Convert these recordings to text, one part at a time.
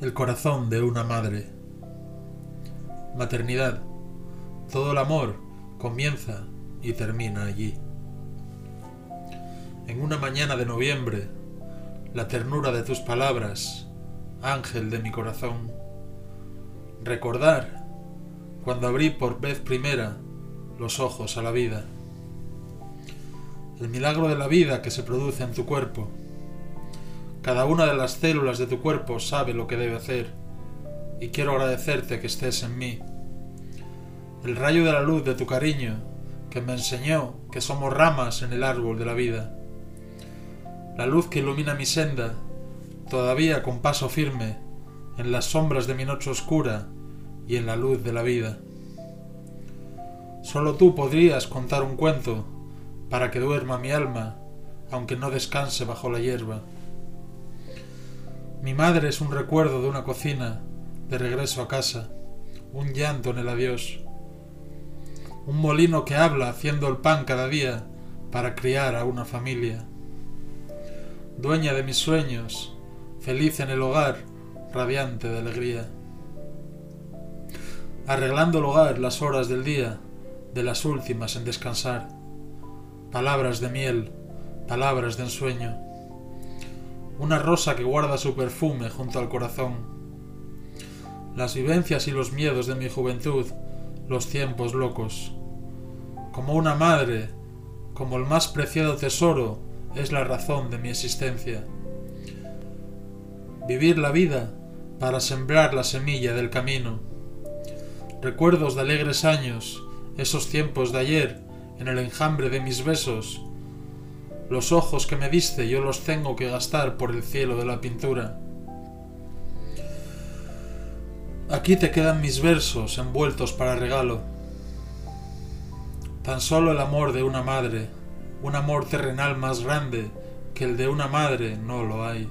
El corazón de una madre. Maternidad. Todo el amor comienza y termina allí. En una mañana de noviembre, la ternura de tus palabras, ángel de mi corazón. Recordar cuando abrí por vez primera los ojos a la vida. El milagro de la vida que se produce en tu cuerpo cada una de las células de tu cuerpo sabe lo que debe hacer y quiero agradecerte que estés en mí. El rayo de la luz de tu cariño que me enseñó que somos ramas en el árbol de la vida. La luz que ilumina mi senda, todavía con paso firme, en las sombras de mi noche oscura y en la luz de la vida. Solo tú podrías contar un cuento para que duerma mi alma, aunque no descanse bajo la hierba. Mi madre es un recuerdo de una cocina, de regreso a casa, un llanto en el adiós, un molino que habla haciendo el pan cada día para criar a una familia. Dueña de mis sueños, feliz en el hogar, radiante de alegría. Arreglando el hogar las horas del día, de las últimas en descansar. Palabras de miel, palabras de ensueño una rosa que guarda su perfume junto al corazón. Las vivencias y los miedos de mi juventud, los tiempos locos. Como una madre, como el más preciado tesoro, es la razón de mi existencia. Vivir la vida para sembrar la semilla del camino. Recuerdos de alegres años, esos tiempos de ayer, en el enjambre de mis besos, los ojos que me diste yo los tengo que gastar por el cielo de la pintura. Aquí te quedan mis versos envueltos para regalo. Tan solo el amor de una madre, un amor terrenal más grande que el de una madre, no lo hay.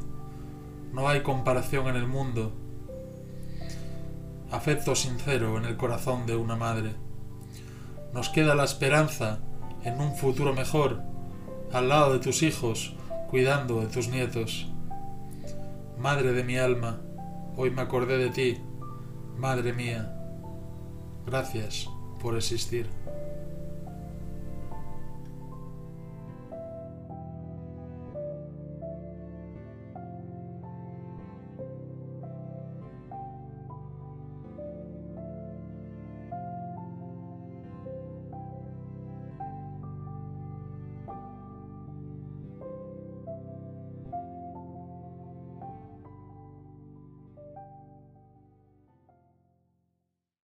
No hay comparación en el mundo. Afecto sincero en el corazón de una madre. Nos queda la esperanza en un futuro mejor al lado de tus hijos, cuidando de tus nietos. Madre de mi alma, hoy me acordé de ti, Madre mía, gracias por existir.